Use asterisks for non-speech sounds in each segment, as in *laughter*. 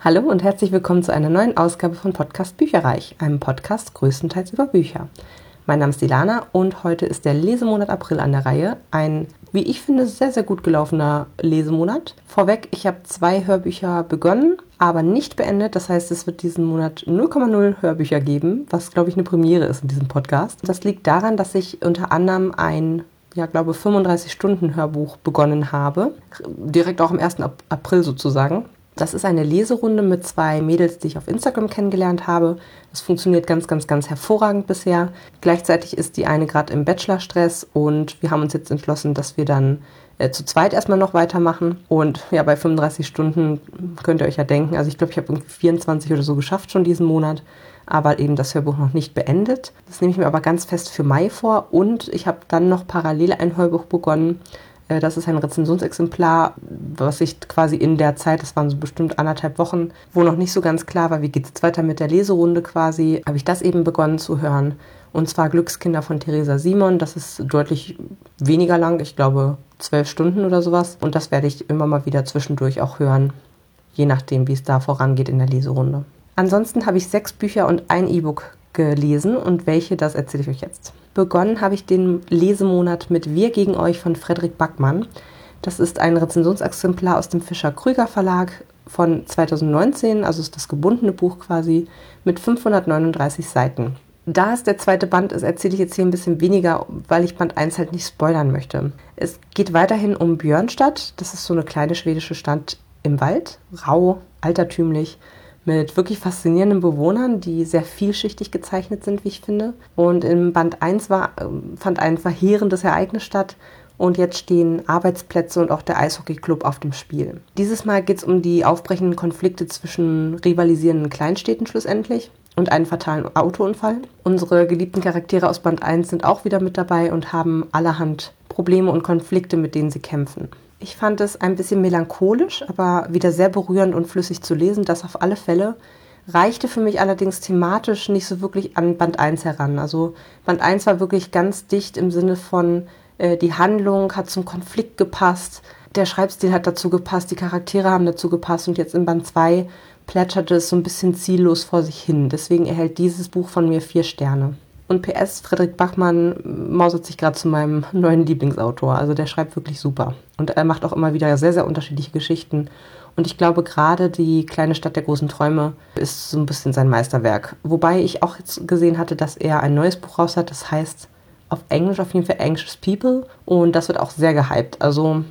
Hallo und herzlich willkommen zu einer neuen Ausgabe von Podcast Bücherreich, einem Podcast größtenteils über Bücher. Mein Name ist Ilana und heute ist der Lesemonat April an der Reihe. Ein, wie ich finde, sehr, sehr gut gelaufener Lesemonat. Vorweg, ich habe zwei Hörbücher begonnen, aber nicht beendet. Das heißt, es wird diesen Monat 0,0 Hörbücher geben, was, glaube ich, eine Premiere ist in diesem Podcast. Das liegt daran, dass ich unter anderem ein ja, glaube 35 Stunden Hörbuch begonnen habe. Direkt auch am 1. April sozusagen. Das ist eine Leserunde mit zwei Mädels, die ich auf Instagram kennengelernt habe. Das funktioniert ganz, ganz, ganz hervorragend bisher. Gleichzeitig ist die eine gerade im Bachelorstress und wir haben uns jetzt entschlossen, dass wir dann äh, zu zweit erstmal noch weitermachen. Und ja, bei 35 Stunden könnt ihr euch ja denken, also ich glaube, ich habe irgendwie 24 oder so geschafft schon diesen Monat, aber eben das Hörbuch noch nicht beendet. Das nehme ich mir aber ganz fest für Mai vor und ich habe dann noch parallel ein Hörbuch begonnen das ist ein Rezensionsexemplar, was ich quasi in der Zeit, das waren so bestimmt anderthalb Wochen, wo noch nicht so ganz klar war, wie geht es weiter mit der Leserunde quasi, habe ich das eben begonnen zu hören. Und zwar Glückskinder von Theresa Simon. Das ist deutlich weniger lang, ich glaube zwölf Stunden oder sowas. Und das werde ich immer mal wieder zwischendurch auch hören, je nachdem, wie es da vorangeht in der Leserunde. Ansonsten habe ich sechs Bücher und ein E-Book gelesen und welche, das erzähle ich euch jetzt. Begonnen habe ich den Lesemonat mit Wir gegen euch von Frederik Backmann. Das ist ein Rezensionsexemplar aus dem Fischer-Krüger Verlag von 2019, also ist das gebundene Buch quasi, mit 539 Seiten. Da es der zweite Band ist, erzähle ich jetzt hier ein bisschen weniger, weil ich Band 1 halt nicht spoilern möchte. Es geht weiterhin um Björnstadt. Das ist so eine kleine schwedische Stadt im Wald, rau, altertümlich mit wirklich faszinierenden Bewohnern, die sehr vielschichtig gezeichnet sind, wie ich finde. Und im Band 1 war, ähm, fand ein verheerendes Ereignis statt. Und jetzt stehen Arbeitsplätze und auch der Eishockeyclub auf dem Spiel. Dieses Mal geht es um die aufbrechenden Konflikte zwischen rivalisierenden Kleinstädten schlussendlich und einen fatalen Autounfall. Unsere geliebten Charaktere aus Band 1 sind auch wieder mit dabei und haben allerhand Probleme und Konflikte, mit denen sie kämpfen. Ich fand es ein bisschen melancholisch, aber wieder sehr berührend und flüssig zu lesen, das auf alle Fälle. Reichte für mich allerdings thematisch nicht so wirklich an Band 1 heran. Also Band 1 war wirklich ganz dicht im Sinne von, äh, die Handlung hat zum Konflikt gepasst, der Schreibstil hat dazu gepasst, die Charaktere haben dazu gepasst und jetzt in Band 2 plätscherte es so ein bisschen ziellos vor sich hin. Deswegen erhält dieses Buch von mir vier Sterne. Und PS, Frederik Bachmann mausert sich gerade zu meinem neuen Lieblingsautor. Also der schreibt wirklich super. Und er macht auch immer wieder sehr, sehr unterschiedliche Geschichten. Und ich glaube, gerade die kleine Stadt der großen Träume ist so ein bisschen sein Meisterwerk. Wobei ich auch jetzt gesehen hatte, dass er ein neues Buch raus hat. Das heißt auf Englisch auf jeden Fall Anxious People. Und das wird auch sehr gehypt. Also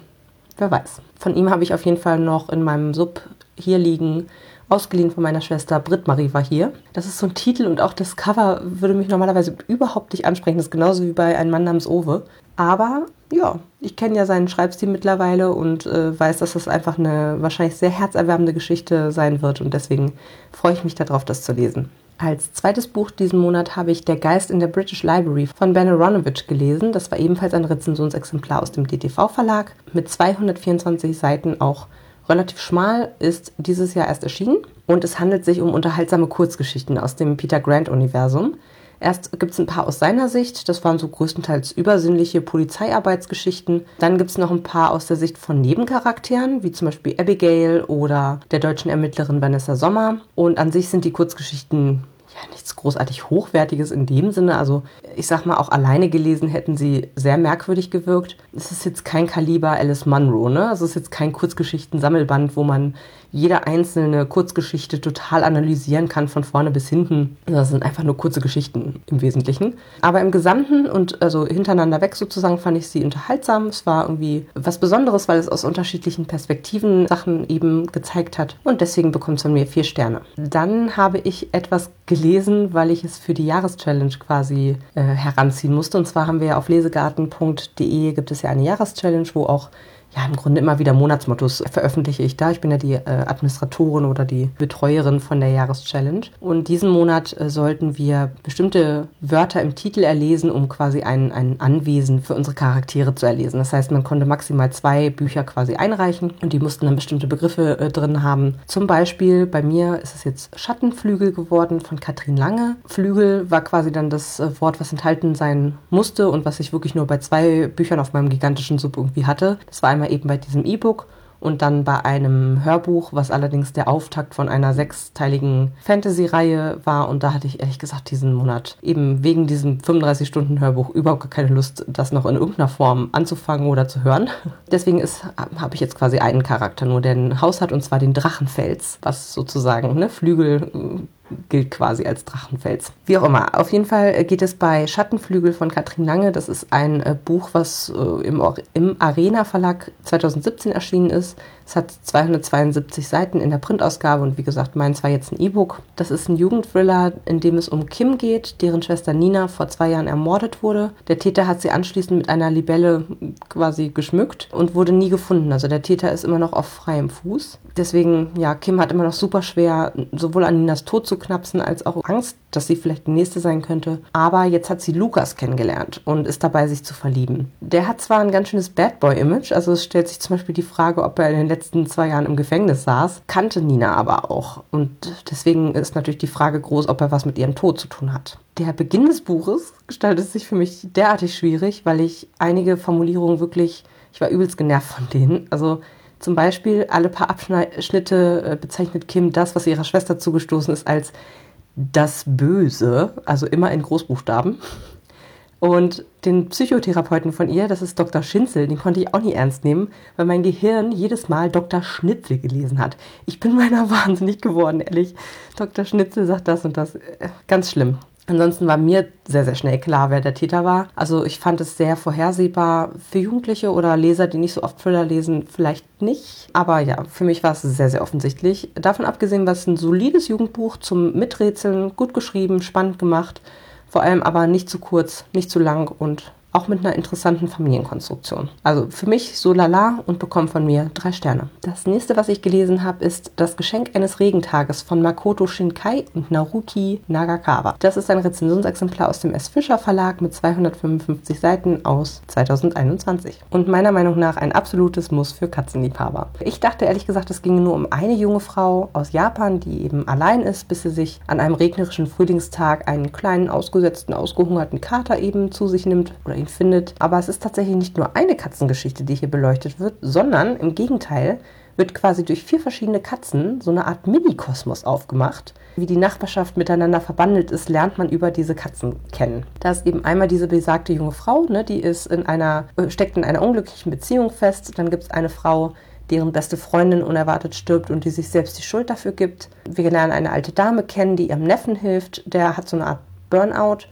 wer weiß. Von ihm habe ich auf jeden Fall noch in meinem Sub hier liegen ausgeliehen von meiner Schwester. Britt Marie war hier. Das ist so ein Titel und auch das Cover würde mich normalerweise überhaupt nicht ansprechen. Das ist genauso wie bei Ein Mann namens Owe. Aber ja, ich kenne ja seinen Schreibstil mittlerweile und äh, weiß, dass das einfach eine wahrscheinlich sehr herzerwärmende Geschichte sein wird und deswegen freue ich mich darauf, das zu lesen. Als zweites Buch diesen Monat habe ich Der Geist in der British Library von Ben Aronovich gelesen. Das war ebenfalls ein Rezensionsexemplar aus dem DTV-Verlag mit 224 Seiten auch relativ schmal, ist dieses Jahr erst erschienen und es handelt sich um unterhaltsame Kurzgeschichten aus dem Peter Grant-Universum. Erst gibt es ein paar aus seiner Sicht, das waren so größtenteils übersinnliche Polizeiarbeitsgeschichten. Dann gibt es noch ein paar aus der Sicht von Nebencharakteren, wie zum Beispiel Abigail oder der deutschen Ermittlerin Vanessa Sommer. Und an sich sind die Kurzgeschichten ja, nichts großartig Hochwertiges in dem Sinne. Also ich sag mal, auch alleine gelesen hätten sie sehr merkwürdig gewirkt. Es ist jetzt kein Kaliber Alice Munro, ne? Also es ist jetzt kein Kurzgeschichten-Sammelband, wo man jede einzelne Kurzgeschichte total analysieren kann, von vorne bis hinten. Das sind einfach nur kurze Geschichten im Wesentlichen. Aber im Gesamten und also hintereinander weg sozusagen fand ich sie unterhaltsam. Es war irgendwie was Besonderes, weil es aus unterschiedlichen Perspektiven Sachen eben gezeigt hat. Und deswegen bekommt es von mir vier Sterne. Dann habe ich etwas gelesen, weil ich es für die Jahreschallenge quasi äh, heranziehen musste. Und zwar haben wir auf lesegarten.de gibt es ja eine Jahreschallenge, wo auch ja, im Grunde immer wieder Monatsmottos veröffentliche ich da. Ich bin ja die äh, Administratorin oder die Betreuerin von der Jahreschallenge. Und diesen Monat äh, sollten wir bestimmte Wörter im Titel erlesen, um quasi ein, ein Anwesen für unsere Charaktere zu erlesen. Das heißt, man konnte maximal zwei Bücher quasi einreichen und die mussten dann bestimmte Begriffe äh, drin haben. Zum Beispiel bei mir ist es jetzt Schattenflügel geworden von Katrin Lange. Flügel war quasi dann das äh, Wort, was enthalten sein musste und was ich wirklich nur bei zwei Büchern auf meinem gigantischen Sub irgendwie hatte. Das war einmal eben bei diesem E-Book und dann bei einem Hörbuch, was allerdings der Auftakt von einer sechsteiligen Fantasy-Reihe war. Und da hatte ich ehrlich gesagt diesen Monat eben wegen diesem 35-Stunden-Hörbuch überhaupt keine Lust, das noch in irgendeiner Form anzufangen oder zu hören. *laughs* Deswegen habe ich jetzt quasi einen Charakter nur, der ein Haus hat, und zwar den Drachenfels, was sozusagen ne, Flügel gilt quasi als Drachenfels. Wie auch immer. Auf jeden Fall geht es bei Schattenflügel von Katrin Lange. Das ist ein äh, Buch, was äh, im, im Arena Verlag 2017 erschienen ist. Es hat 272 Seiten in der Printausgabe und wie gesagt, meins war jetzt ein E-Book. Das ist ein Jugendthriller, in dem es um Kim geht, deren Schwester Nina vor zwei Jahren ermordet wurde. Der Täter hat sie anschließend mit einer Libelle quasi geschmückt und wurde nie gefunden. Also der Täter ist immer noch auf freiem Fuß. Deswegen, ja, Kim hat immer noch super schwer, sowohl an Ninas Tod zu knapsen, als auch Angst, dass sie vielleicht die nächste sein könnte. Aber jetzt hat sie Lukas kennengelernt und ist dabei, sich zu verlieben. Der hat zwar ein ganz schönes Bad Boy-Image, also es stellt sich zum Beispiel die Frage, ob er in den letzten zwei Jahren im Gefängnis saß, kannte Nina aber auch. Und deswegen ist natürlich die Frage groß, ob er was mit ihrem Tod zu tun hat. Der Beginn des Buches gestaltet sich für mich derartig schwierig, weil ich einige Formulierungen wirklich, ich war übelst genervt von denen. Also zum Beispiel alle paar Abschnitte äh, bezeichnet Kim das, was ihrer Schwester zugestoßen ist, als das Böse, also immer in Großbuchstaben. Und den Psychotherapeuten von ihr, das ist Dr. Schinzel, den konnte ich auch nie ernst nehmen, weil mein Gehirn jedes Mal Dr. Schnitzel gelesen hat. Ich bin *laughs* meiner wahnsinnig geworden, ehrlich. Dr. Schnitzel sagt das und das. Äh, ganz schlimm. Ansonsten war mir sehr, sehr schnell klar, wer der Täter war. Also ich fand es sehr vorhersehbar. Für Jugendliche oder Leser, die nicht so oft Thriller lesen, vielleicht nicht. Aber ja, für mich war es sehr, sehr offensichtlich. Davon abgesehen war es ein solides Jugendbuch zum Miträtseln, gut geschrieben, spannend gemacht. Vor allem aber nicht zu kurz, nicht zu lang und auch mit einer interessanten Familienkonstruktion. Also für mich so lala und bekommt von mir drei Sterne. Das nächste, was ich gelesen habe, ist Das Geschenk eines Regentages von Makoto Shinkai und Naruki Nagakawa. Das ist ein Rezensionsexemplar aus dem S. Fischer Verlag mit 255 Seiten aus 2021 und meiner Meinung nach ein absolutes Muss für Katzenliebhaber. Ich dachte ehrlich gesagt, es ginge nur um eine junge Frau aus Japan, die eben allein ist, bis sie sich an einem regnerischen Frühlingstag einen kleinen, ausgesetzten, ausgehungerten Kater eben zu sich nimmt oder ihn findet. Aber es ist tatsächlich nicht nur eine Katzengeschichte, die hier beleuchtet wird, sondern im Gegenteil wird quasi durch vier verschiedene Katzen so eine Art Mini-Kosmos aufgemacht. Wie die Nachbarschaft miteinander verbandelt ist, lernt man über diese Katzen kennen. Da ist eben einmal diese besagte junge Frau, ne, die ist in einer, äh, steckt in einer unglücklichen Beziehung fest. Dann gibt es eine Frau, deren beste Freundin unerwartet stirbt und die sich selbst die Schuld dafür gibt. Wir lernen eine alte Dame kennen, die ihrem Neffen hilft. Der hat so eine Art Burnout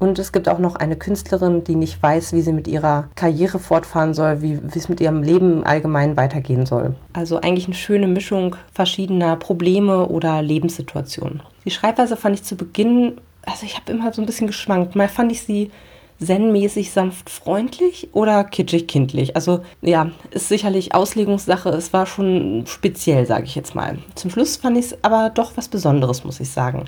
und es gibt auch noch eine Künstlerin, die nicht weiß, wie sie mit ihrer Karriere fortfahren soll, wie, es mit ihrem Leben allgemein weitergehen soll. Also eigentlich eine schöne Mischung verschiedener Probleme oder Lebenssituationen. Die Schreibweise fand ich zu Beginn, also ich habe immer so ein bisschen geschwankt. Mal fand ich sie zen-mäßig sanft freundlich oder kitschig kindlich. Also ja, ist sicherlich Auslegungssache. Es war schon speziell, sage ich jetzt mal. Zum Schluss fand ich es aber doch was Besonderes, muss ich sagen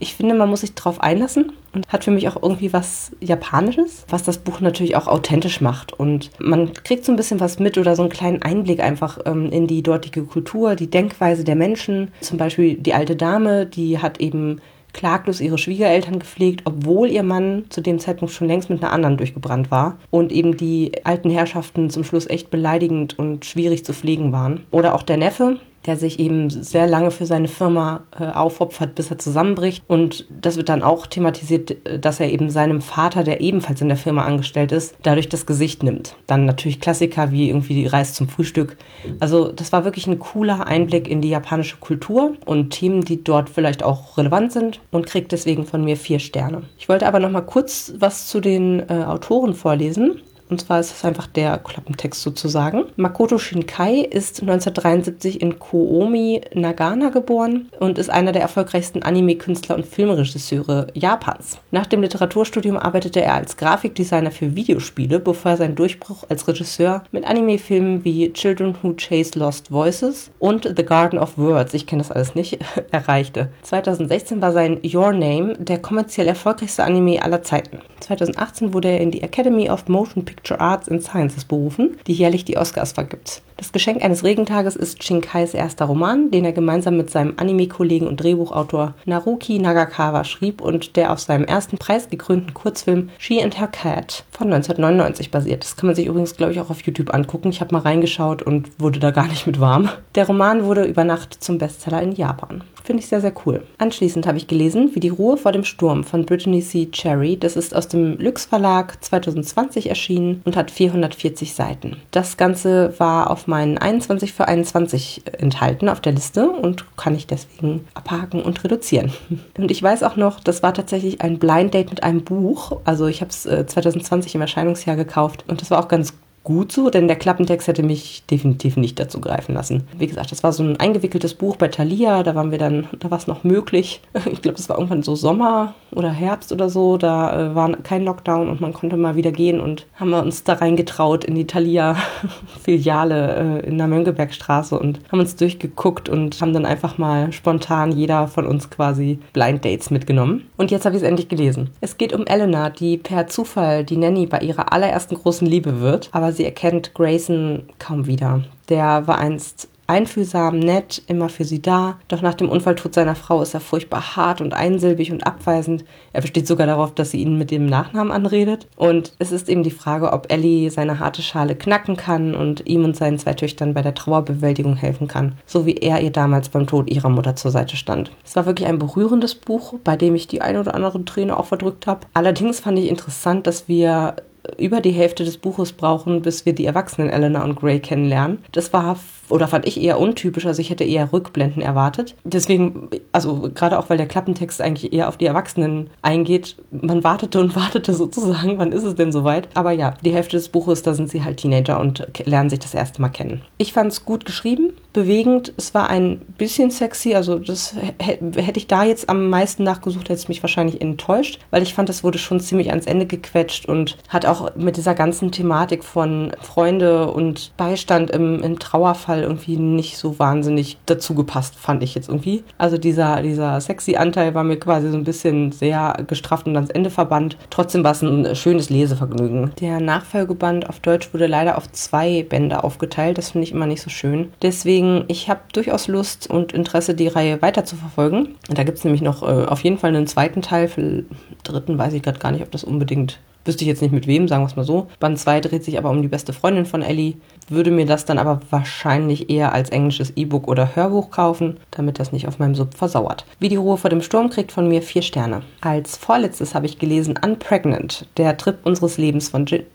ich finde, man muss sich darauf einlassen und hat für mich auch irgendwie was Japanisches, was das Buch natürlich auch authentisch macht. Und man kriegt so ein bisschen was mit oder so einen kleinen Einblick einfach ähm, in die dortige Kultur, die Denkweise der Menschen. Zum Beispiel die alte Dame, die hat eben klaglos ihre Schwiegereltern gepflegt, obwohl ihr Mann zu dem Zeitpunkt schon längst mit einer anderen durchgebrannt war und eben die alten Herrschaften zum Schluss echt beleidigend und schwierig zu pflegen waren. Oder auch der Neffe, der sich eben sehr lange für seine Firma äh, aufopfert, bis er zusammenbricht. Und das wird dann auch thematisiert, dass er eben seinem Vater, der ebenfalls in der Firma angestellt ist, dadurch das Gesicht nimmt. Dann natürlich Klassiker wie irgendwie die Reise zum Frühstück. Also das war wirklich ein cooler Einblick in die japanische Kultur und Themen, die dort vielleicht auch relevant sind und kriegt deswegen von mir vier Sterne. Ich wollte aber noch mal kurz was zu den äh, Autoren vorlesen. Und zwar ist es einfach der Klappentext sozusagen. Makoto Shinkai ist 1973 in Koomi, Nagana geboren und ist einer der erfolgreichsten Anime-Künstler und Filmregisseure Japans. Nach dem Literaturstudium arbeitete er als Grafikdesigner für Videospiele, bevor er seinen Durchbruch als Regisseur mit Anime-Filmen wie Children Who Chase Lost Voices und The Garden of Words, ich kenne das alles nicht, *laughs* erreichte. 2016 war sein Your Name der kommerziell erfolgreichste Anime aller Zeiten. 2018 wurde er in die Academy of Motion Picture Picture Arts and Sciences berufen, die jährlich die Oscars vergibt. Das Geschenk eines Regentages ist Shinkais erster Roman, den er gemeinsam mit seinem Anime-Kollegen und Drehbuchautor Naruki Nagakawa schrieb und der auf seinem ersten preisgekrönten Kurzfilm She and Her Cat von 1999 basiert. Das kann man sich übrigens, glaube ich, auch auf YouTube angucken. Ich habe mal reingeschaut und wurde da gar nicht mit warm. Der Roman wurde über Nacht zum Bestseller in Japan. Finde ich sehr, sehr cool. Anschließend habe ich gelesen, wie die Ruhe vor dem Sturm von Brittany C. Cherry. Das ist aus dem Lux Verlag 2020 erschienen und hat 440 Seiten. Das Ganze war auf meinen 21 für 21 enthalten auf der Liste und kann ich deswegen abhaken und reduzieren. *laughs* Und ich weiß auch noch, das war tatsächlich ein Blind Date mit einem Buch. Also ich habe es 2020 im Erscheinungsjahr gekauft und das war auch ganz gut so, denn der Klappentext hätte mich definitiv nicht dazu greifen lassen. Wie gesagt, das war so ein eingewickeltes Buch bei Thalia, da waren wir dann, da war es noch möglich. *laughs* Ich glaube, das war irgendwann so Sommer oder Herbst oder so, da äh, war kein Lockdown und man konnte mal wieder gehen und haben wir uns da reingetraut in die Thalia-Filiale *laughs* äh, in der Mönckebergstraße und haben uns durchgeguckt und haben dann einfach mal spontan jeder von uns quasi Blind Dates mitgenommen. Und jetzt habe ich es endlich gelesen. Es geht um Elena, die per Zufall die Nanny bei ihrer allerersten großen Liebe wird, aber sie erkennt Grayson kaum wieder. Der war einst einfühlsam, nett, immer für sie da. Doch nach dem Unfalltod seiner Frau ist er furchtbar hart und einsilbig und abweisend. Er besteht sogar darauf, dass sie ihn mit dem Nachnamen anredet. Und es ist eben die Frage, ob Ellie seine harte Schale knacken kann und ihm und seinen zwei Töchtern bei der Trauerbewältigung helfen kann, so wie er ihr damals beim Tod ihrer Mutter zur Seite stand. Es war wirklich ein berührendes Buch, bei dem ich die eine oder andere Träne auch verdrückt habe. Allerdings fand ich interessant, dass wir über die Hälfte des Buches brauchen, bis wir die erwachsenen Elena und Gray kennenlernen. Das war oder fand ich eher untypisch, also ich hätte eher Rückblenden erwartet. Deswegen, also gerade auch weil der Klappentext eigentlich eher auf die Erwachsenen eingeht, man wartete und *laughs* wartete sozusagen, wann ist es denn soweit? Aber ja, die Hälfte des Buches, da sind sie halt Teenager und lernen sich das erste Mal kennen. Ich fand es gut geschrieben, bewegend, es war ein bisschen sexy, also das hätte ich da jetzt am meisten nachgesucht, hätte es mich wahrscheinlich enttäuscht, weil ich fand, das wurde schon ziemlich ans Ende gequetscht und hat auch mit dieser ganzen Thematik von Freunde und Beistand im, im Trauerfall Anteil irgendwie nicht so wahnsinnig dazu gepasst, fand ich jetzt irgendwie. Also dieser, dieser sexy Anteil war mir quasi so ein bisschen sehr gestrafft und ans Ende verbannt. Trotzdem war es ein schönes Lesevergnügen. Der Nachfolgeband auf Deutsch wurde leider auf zwei Bände aufgeteilt. Das finde ich immer nicht so schön. Deswegen, ich habe durchaus Lust und Interesse, die Reihe weiter zu verfolgen. Da gibt es nämlich noch äh, auf jeden Fall einen zweiten Teil. Für dritten weiß ich gerade gar nicht, ob das unbedingt Wüsste ich jetzt nicht mit wem, sagen wir es mal so. Band 2 dreht sich aber um die beste Freundin von Ellie. Würde mir das dann aber wahrscheinlich eher als englisches E-Book oder Hörbuch kaufen, damit das nicht auf meinem Sub versauert. Wie die Ruhe vor dem Sturm kriegt von mir vier Sterne. Als vorletztes habe ich gelesen Unpregnant, der Trip unseres Lebens von Jill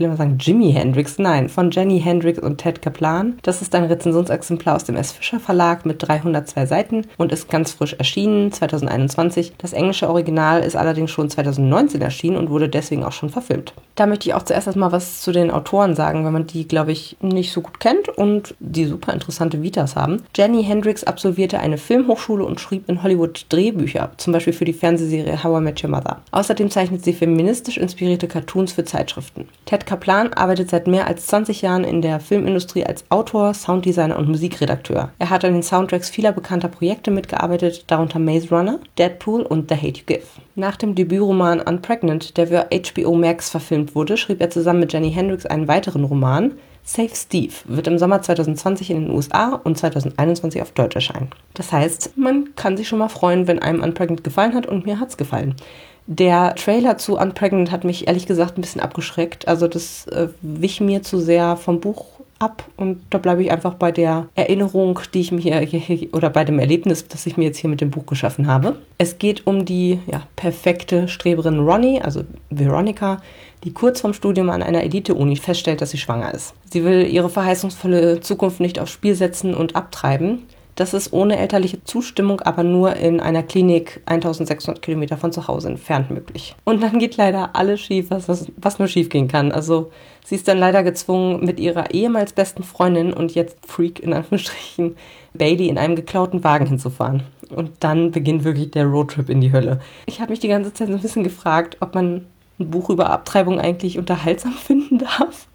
will immer sagen Jimi Hendrix, nein, von Jenny Hendrix und Ted Kaplan. Das ist ein Rezensionsexemplar aus dem S. Fischer Verlag mit 302 Seiten und ist ganz frisch erschienen, 2021. Das englische Original ist allerdings schon 2019 erschienen und wurde deswegen auch schon verfilmt. Da möchte ich auch zuerst erstmal was zu den Autoren sagen, weil man die, glaube ich, nicht so gut kennt und die super interessante Vitas haben. Jenny Hendrix absolvierte eine Filmhochschule und schrieb in Hollywood Drehbücher, zum Beispiel für die Fernsehserie How I Met Your Mother. Außerdem zeichnet sie feministisch inspirierte Cartoons für Zeitschriften. Ted Kaplan arbeitet seit mehr als 20 Jahren in der Filmindustrie als Autor, Sounddesigner und Musikredakteur. Er hat an den Soundtracks vieler bekannter Projekte mitgearbeitet, darunter Maze Runner, Deadpool und The Hate You Give. Nach dem Debütroman Unpregnant, der für HBO Max verfilmt wurde, schrieb er zusammen mit Jenny Hendrix einen weiteren Roman, Save Steve wird im Sommer 2020 in den USA und 2021 auf Deutsch erscheinen. Das heißt, man kann sich schon mal freuen, wenn einem Unpregnant gefallen hat und mir hat's gefallen. Der Trailer zu Unpregnant hat mich ehrlich gesagt ein bisschen abgeschreckt. Also das äh, wich mir zu sehr vom Buch ab und da bleibe ich einfach bei der Erinnerung, die ich mir hier, oder bei dem Erlebnis, das ich mir jetzt hier mit dem Buch geschaffen habe. Es geht um die ja, perfekte Streberin Ronnie, also Veronica, die kurz vorm Studium an einer Elite-Uni feststellt, dass sie schwanger ist. Sie will ihre verheißungsvolle Zukunft nicht aufs Spiel setzen und abtreiben das ist ohne elterliche Zustimmung aber nur in einer Klinik 1600 Kilometer von zu Hause entfernt möglich. Und dann geht leider alles schief, was, was, was nur schief gehen kann. Also sie ist dann leider gezwungen, mit ihrer ehemals besten Freundin und jetzt Freak in Anführungsstrichen Bailey in einem geklauten Wagen hinzufahren. Und dann beginnt wirklich der Roadtrip in die Hölle. Ich habe mich die ganze Zeit so ein bisschen gefragt, ob man ein Buch über Abtreibung eigentlich unterhaltsam *laughs* finden darf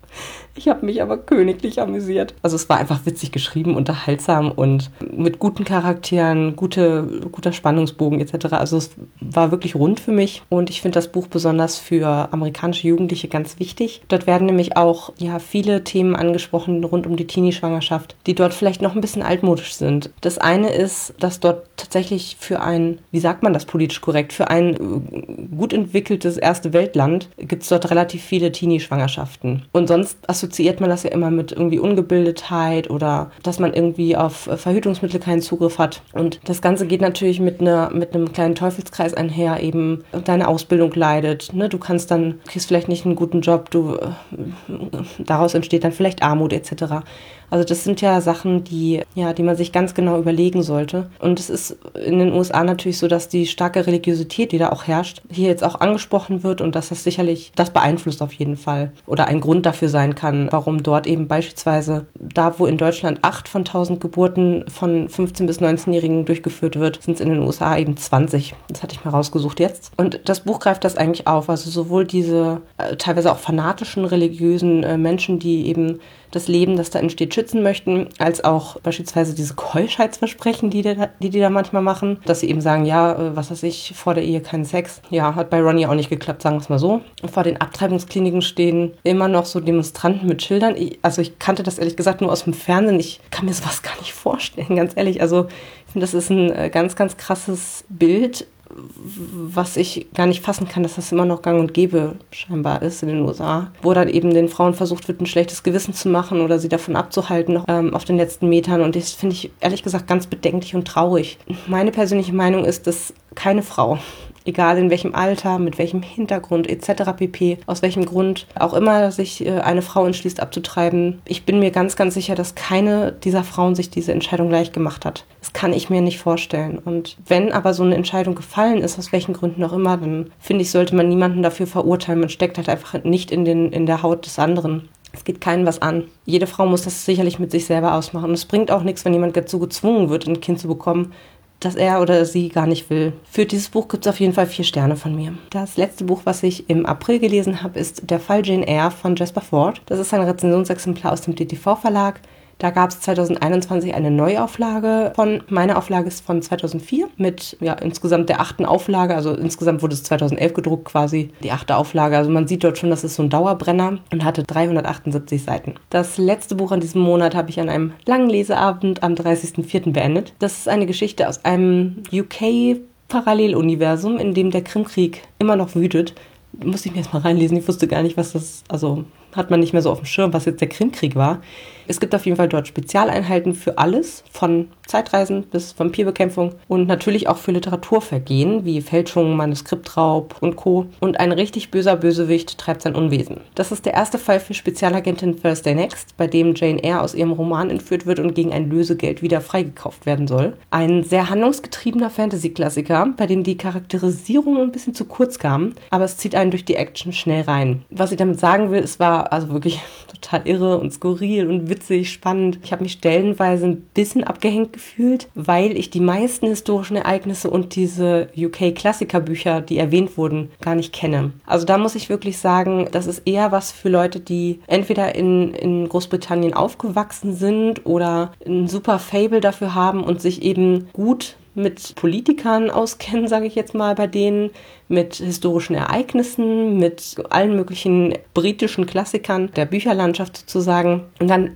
Ich habe mich aber königlich amüsiert. Also es war einfach witzig geschrieben, unterhaltsam und mit guten Charakteren, gute, guter Spannungsbogen etc. Also es war wirklich rund für mich und ich finde das Buch besonders für amerikanische Jugendliche ganz wichtig. Dort werden nämlich auch ja viele Themen angesprochen rund um die Teenie-Schwangerschaft, die dort vielleicht noch ein bisschen altmodisch sind. Das eine ist, dass dort tatsächlich für ein, wie sagt man das politisch korrekt, für ein äh, gut entwickeltes erste Weltland gibt es dort relativ viele Teenie-Schwangerschaften. Und sonst assoziiert man das ja immer mit irgendwie Ungebildetheit oder dass man irgendwie auf Verhütungsmittel keinen Zugriff hat. Und das Ganze geht natürlich mit, einer, mit einem kleinen Teufelskreis einher, eben deine Ausbildung leidet. Ne? Du kannst dann, kriegst vielleicht nicht einen guten Job, du, äh, daraus entsteht dann vielleicht Armut etc. Also das sind ja Sachen, die, ja, die man sich ganz genau überlegen sollte. Und es ist in den USA natürlich so, dass die starke Religiosität, die da auch herrscht, hier jetzt auch angesprochen wird und dass das sicherlich, das beeinflusst auf jeden Fall oder ein Grund dafür sein kann, warum dort eben beispielsweise da, wo in Deutschland acht von tausend Geburten von 15 bis 19-Jährigen durchgeführt wird, sind es in den USA eben 20. Das hatte ich mir rausgesucht jetzt. Und das Buch greift das eigentlich auf. Also sowohl diese äh, teilweise auch fanatischen religiösen äh, Menschen, die eben das Leben, das da entsteht, schützen möchten, als auch beispielsweise diese Keuschheitsversprechen, die die, die, die da manchmal machen, dass sie eben sagen, ja, äh, was weiß ich, vor der Ehe keinen Sex. Ja, hat bei Ronnie auch nicht geklappt, sagen wir es mal so. Vor den Abtreibungskliniken stehen immer noch so Demonstranten mit Schildern. Ich, also ich kannte das ehrlich gesagt nur aus dem Fernsehen. Ich kann mir sowas gar nicht vorstellen, *laughs* ganz ehrlich. Also ich finde, das ist ein äh, ganz, ganz krasses Bild was ich gar nicht fassen kann, dass das immer noch gang und gäbe scheinbar ist in den USA, wo dann eben den Frauen versucht wird, ein schlechtes Gewissen zu machen oder sie davon abzuhalten ähm, auf den letzten Metern. Und das finde ich ehrlich gesagt ganz bedenklich und traurig. Meine persönliche Meinung ist, dass keine Frau egal in welchem Alter, mit welchem Hintergrund etc. pp, aus welchem Grund auch immer sich äh, eine Frau entschließt abzutreiben. Ich bin mir ganz, ganz sicher, dass keine dieser Frauen sich diese Entscheidung leicht gemacht hat. Das kann ich mir nicht vorstellen. Und wenn aber so eine Entscheidung gefallen ist, aus welchen Gründen auch immer, dann finde ich, sollte man niemanden dafür verurteilen. Man steckt halt einfach nicht in, den, in der Haut des anderen. Es geht keinen was an. Jede Frau muss das sicherlich mit sich selber ausmachen. Und es bringt auch nichts, wenn jemand dazu gezwungen wird, ein Kind zu bekommen, das er oder sie gar nicht will. Für dieses Buch gibt es auf jeden Fall vier Sterne von mir. Das letzte Buch, was ich im April gelesen habe, ist Der Fall Jane Eyre von Jasper Ford. Das ist ein Rezensionsexemplar aus dem DTV-Verlag. Da gab es 2021 eine Neuauflage von. Meine Auflage ist von 2004 mit ja, insgesamt der achten Auflage. Also insgesamt wurde es 2011 gedruckt quasi, die achte Auflage. Also man sieht dort schon, das ist so ein Dauerbrenner und hatte 378 Seiten. Das letzte Buch an diesem Monat habe ich an einem langen Leseabend am 30.04. beendet. Das ist eine Geschichte aus einem UK Paralleluniversum, in dem der Krimkrieg immer noch wütet. Musste ich mir erstmal reinlesen. Ich wusste gar nicht, was das, also hat man nicht mehr so auf dem Schirm, was jetzt der Krimkrieg war. Es gibt auf jeden Fall dort Spezialeinheiten für alles, von Zeitreisen bis Vampirbekämpfung und natürlich auch für Literaturvergehen wie Fälschungen, Manuskriptraub und Co. Und ein richtig böser Bösewicht treibt sein Unwesen. Das ist der erste Fall für Spezialagentin Thursday Next, bei dem Jane Eyre aus ihrem Roman entführt wird und gegen ein Lösegeld wieder freigekauft werden soll. Ein sehr handlungsgetriebener Fantasy-Klassiker, bei dem die Charakterisierung ein bisschen zu kurz kam, aber es zieht einen durch die Action schnell rein. Was ich damit sagen will, es war also wirklich *laughs* total irre und skurril und witzig, spannend. Ich habe mich stellenweise ein bisschen abgehängt gefühlt, weil ich die meisten historischen Ereignisse und diese UK-Klassikerbücher, die erwähnt wurden, gar nicht kenne. Also da muss ich wirklich sagen, das ist eher was für Leute, die entweder in, in Großbritannien aufgewachsen sind oder ein super Fable dafür haben und sich eben gut mit Politikern *laughs* auskennen, sage ich jetzt mal bei denen, mit historischen Ereignissen, mit allen möglichen britischen Klassikern der Bücherlandschaft sozusagen. Und dann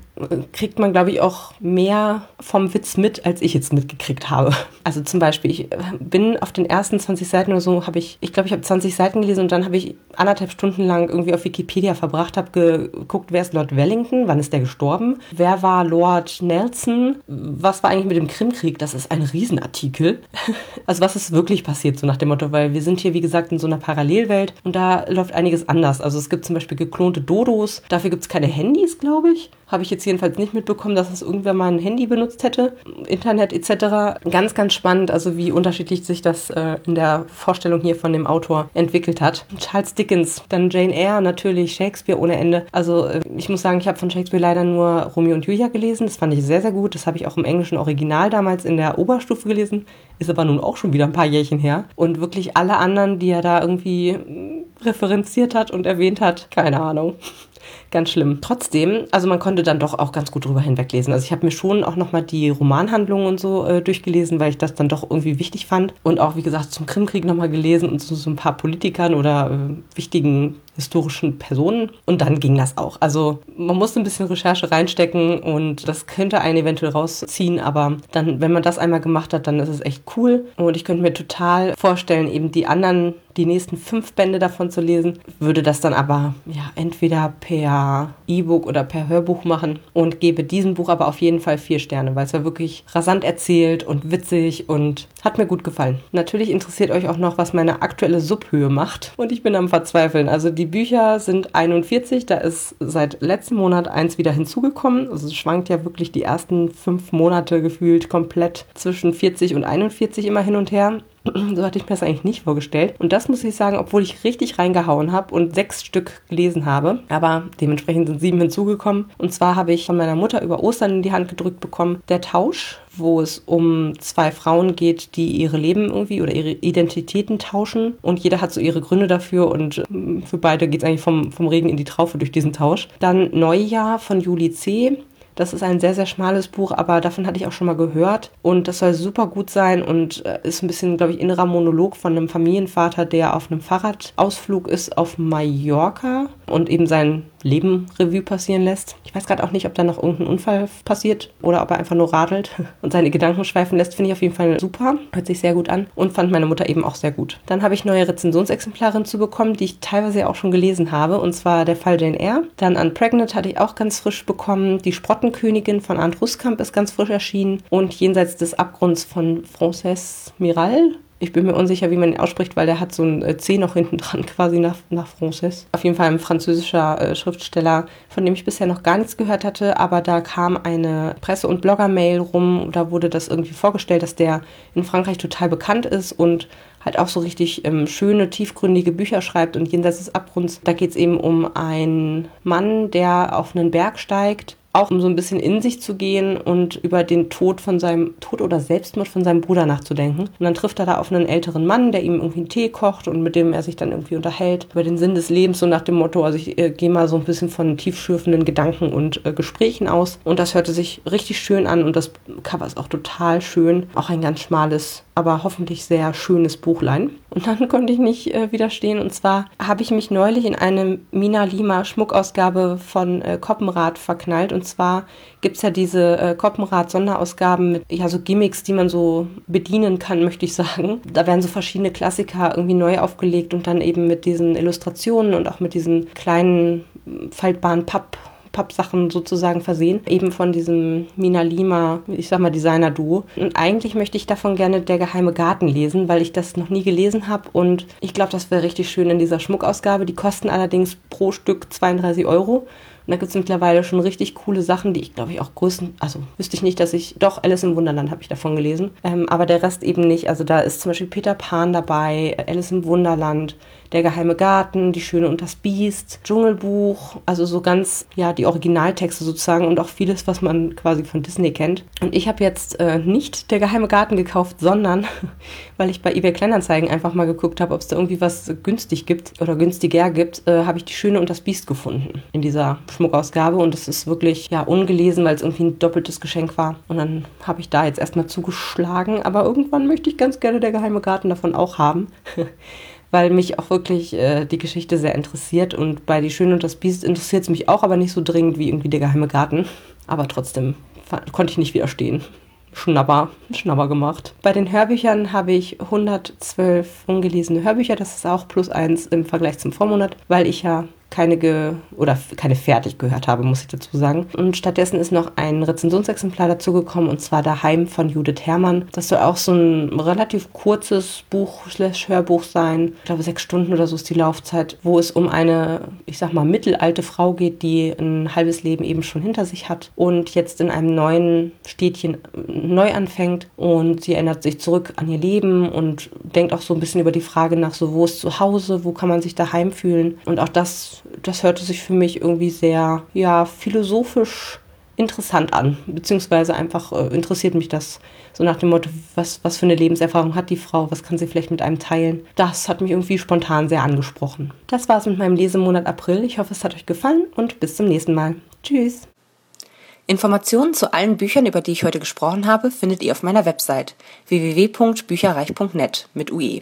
kriegt man, glaube ich, auch mehr vom Witz mit, als ich jetzt mitgekriegt habe. *laughs* Also zum Beispiel, ich bin auf den ersten 20 Seiten oder so, habe ich, ich glaube, ich habe 20 Seiten gelesen und dann habe ich anderthalb Stunden lang irgendwie auf Wikipedia verbracht, habe geguckt, wer ist Lord Wellington, wann ist der gestorben, wer war Lord Nelson, was war eigentlich mit dem Krimkrieg, das ist ein Riesenartikel. *laughs* Also was ist wirklich passiert, so nach dem Motto, weil wir sind hier, wie gesagt, in so einer Parallelwelt und da läuft einiges anders. Also es gibt zum Beispiel geklonte Dodos, dafür gibt es keine Handys, glaube ich. Habe ich jetzt jedenfalls nicht mitbekommen, dass es irgendwer mal ein Handy benutzt hätte. Internet etc. Ganz, ganz spannend, also wie unterschiedlich sich das äh, in der Vorstellung hier von dem Autor entwickelt hat. Charles Dickens, dann Jane Eyre, natürlich Shakespeare ohne Ende. Also äh, ich muss sagen, ich habe von Shakespeare leider nur Romeo und Julia gelesen. Das fand ich sehr, sehr gut. Das habe ich auch im englischen Original damals in der Oberstufe gelesen. Ist aber nun auch schon wieder ein paar Jährchen her. Und wirklich alle anderen, die er da irgendwie referenziert hat und erwähnt hat, keine Ahnung. Ganz schlimm. Trotzdem, also man konnte dann doch auch ganz gut drüber hinweglesen. Also ich habe mir schon auch nochmal die Romanhandlungen und so äh, durchgelesen, weil ich das dann doch irgendwie wichtig fand. Und auch, wie gesagt, zum Krimkrieg nochmal gelesen und zu so ein paar Politikern oder äh, wichtigen historischen Personen. Und dann ging das auch. Also man musste ein bisschen Recherche reinstecken und das könnte einen eventuell rausziehen, aber dann, wenn man das einmal gemacht hat, dann ist es echt cool. Und ich könnte mir total vorstellen, eben die anderen die nächsten fünf Bände davon zu lesen, würde das dann aber ja entweder per E-Book oder per Hörbuch machen und gebe diesem Buch aber auf jeden Fall vier Sterne, weil es war wirklich rasant erzählt und witzig und hat mir gut gefallen. Natürlich interessiert euch auch noch, was meine aktuelle Subhöhe macht und ich bin am Verzweifeln. Also die Bücher sind 41, da ist seit letztem Monat eins wieder hinzugekommen. Also es schwankt ja wirklich die ersten fünf Monate gefühlt komplett zwischen 40 und 41 immer hin und her. *clears throat* So hatte ich mir das eigentlich nicht vorgestellt. Und das muss ich sagen, obwohl ich richtig reingehauen habe und sechs Stück gelesen habe. Aber dementsprechend sind sieben hinzugekommen. Und zwar habe ich von meiner Mutter über Ostern in die Hand gedrückt bekommen, der Tausch wo es um zwei Frauen geht, die ihre Leben irgendwie oder ihre Identitäten tauschen. Und jeder hat so ihre Gründe dafür und ähm, für beide geht es eigentlich vom, vom Regen in die Traufe durch diesen Tausch. Dann Neujahr von Juli C. Das ist ein sehr, sehr schmales Buch, aber davon hatte ich auch schon mal gehört. Und das soll super gut sein und äh, ist ein bisschen, glaube ich, innerer Monolog von einem Familienvater, der auf einem Fahrradausflug ist auf Mallorca und eben sein Leben Revue passieren lässt. Ich weiß gerade auch nicht, ob da noch irgendein Unfall passiert oder ob er einfach nur radelt *laughs* und seine Gedanken schweifen lässt. Finde ich auf jeden Fall super. Hört sich sehr gut an und fand meine Mutter eben auch sehr gut. Dann habe ich neue Rezensionsexemplare zu bekommen, die ich teilweise auch schon gelesen habe. Und zwar der Fall Jane Eyre. Dann an Pregnant hatte ich auch ganz frisch bekommen. Die Sprottenkönigin von Arndt Ruskamp ist ganz frisch erschienen. Und Jenseits des Abgrunds von Frances Miral ich bin mir unsicher, wie man ihn ausspricht, weil der hat so ein äh, C noch hinten dran, *laughs* quasi nach, nach Frances. Auf jeden Fall ein französischer äh, Schriftsteller, von dem ich bisher noch gar nichts gehört hatte, aber da kam eine Presse- und Blogger-Mail rum, da wurde das irgendwie vorgestellt, dass der in Frankreich total bekannt ist und halt auch so richtig ähm, schöne, tiefgründige Bücher schreibt und jenseits des Abgrunds, da geht es eben um einen Mann, der auf einen Berg steigt auch um so ein bisschen in sich zu gehen und über den Tod von seinem Tod oder Selbstmord von seinem Bruder nachzudenken. Und dann trifft er da auf einen älteren Mann, der ihm irgendwie einen Tee kocht und mit dem er sich dann irgendwie unterhält über den Sinn des Lebens, so nach dem Motto, also ich äh, gehe mal so ein bisschen von tiefschürfenden Gedanken und äh, Gesprächen aus. Und das hörte sich richtig schön an und das Cover ist auch total schön. Auch ein ganz schmales aber hoffentlich sehr schönes Buchlein. Und dann *laughs* konnte ich nicht äh, widerstehen. Und zwar habe ich mich neulich in eine Mina Lima Schmuckausgabe von äh, Koppenrad verknallt. Und zwar gibt es ja diese äh, Koppenrad-Sonderausgaben mit ja, so Gimmicks, die man so bedienen kann, *laughs* möchte ich sagen. Da werden so verschiedene Klassiker irgendwie neu aufgelegt und dann eben mit diesen Illustrationen und auch mit diesen kleinen faltbaren Papp Pappsachen sozusagen versehen, eben von diesem Mina Lima, ich sag mal Designer-Duo. Und eigentlich möchte ich davon gerne Der geheime Garten lesen, weil ich das noch nie gelesen habe und ich glaube, das wäre richtig schön in dieser Schmuckausgabe. Die kosten allerdings pro Stück 32 Euro. Und da gibt es mittlerweile schon richtig coole Sachen, die ich glaube ich auch größten, also wüsste ich nicht, dass ich, doch Alice im Wunderland habe ich davon gelesen, ähm, aber der Rest eben nicht. Also da ist zum Beispiel Peter Pan dabei, Alice im Wunderland, der geheime Garten, Die Schöne und das Biest, Dschungelbuch, also so ganz, ja, die Originaltexte sozusagen und auch vieles, was man quasi von Disney kennt. Und ich habe jetzt äh, nicht Der geheime Garten gekauft, sondern, *laughs* weil ich bei eBay Kleinanzeigen einfach mal geguckt habe, ob es da irgendwie was günstig gibt oder günstiger gibt, äh, habe ich Die Schöne und das Biest gefunden in dieser Schmuckausgabe und es ist wirklich, ja, ungelesen, weil es irgendwie ein doppeltes Geschenk war. Und dann habe ich da jetzt erstmal zugeschlagen, aber irgendwann möchte ich ganz gerne Der geheime Garten davon auch haben. *laughs* weil mich auch wirklich äh, die Geschichte sehr interessiert. Und bei Die Schöne und das Biest interessiert es mich auch, aber nicht so dringend wie irgendwie der geheime Garten. Aber trotzdem konnte ich nicht widerstehen. Schnabber, Schnabber gemacht. Bei den Hörbüchern habe ich 112 ungelesene Hörbücher. Das ist auch plus eins im Vergleich zum Vormonat, weil ich ja keine ge oder keine fertig gehört habe, muss ich dazu sagen. Und stattdessen ist noch ein Rezensionsexemplar dazugekommen und zwar Daheim von Judith Herrmann. Das soll auch so ein relativ kurzes Buch Hörbuch sein. Ich glaube sechs Stunden oder so ist die Laufzeit, wo es um eine, ich sag mal, mittelalte Frau geht, die ein halbes Leben eben schon hinter sich hat und jetzt in einem neuen Städtchen neu anfängt und sie erinnert sich zurück an ihr Leben und denkt auch so ein bisschen über die Frage nach, so wo ist zu Hause, wo kann man sich daheim fühlen und auch das das hörte sich für mich irgendwie sehr, ja, philosophisch interessant an, beziehungsweise einfach äh, interessiert mich das so nach dem Motto, was, was für eine Lebenserfahrung hat die Frau, was kann sie vielleicht mit einem teilen. Das hat mich irgendwie spontan sehr angesprochen. Das war's mit meinem Lesemonat April. Ich hoffe, es hat euch gefallen und bis zum nächsten Mal. Tschüss. Informationen zu allen Büchern, über die ich heute gesprochen habe, findet ihr auf meiner Website www.bücherreich.net mit UE.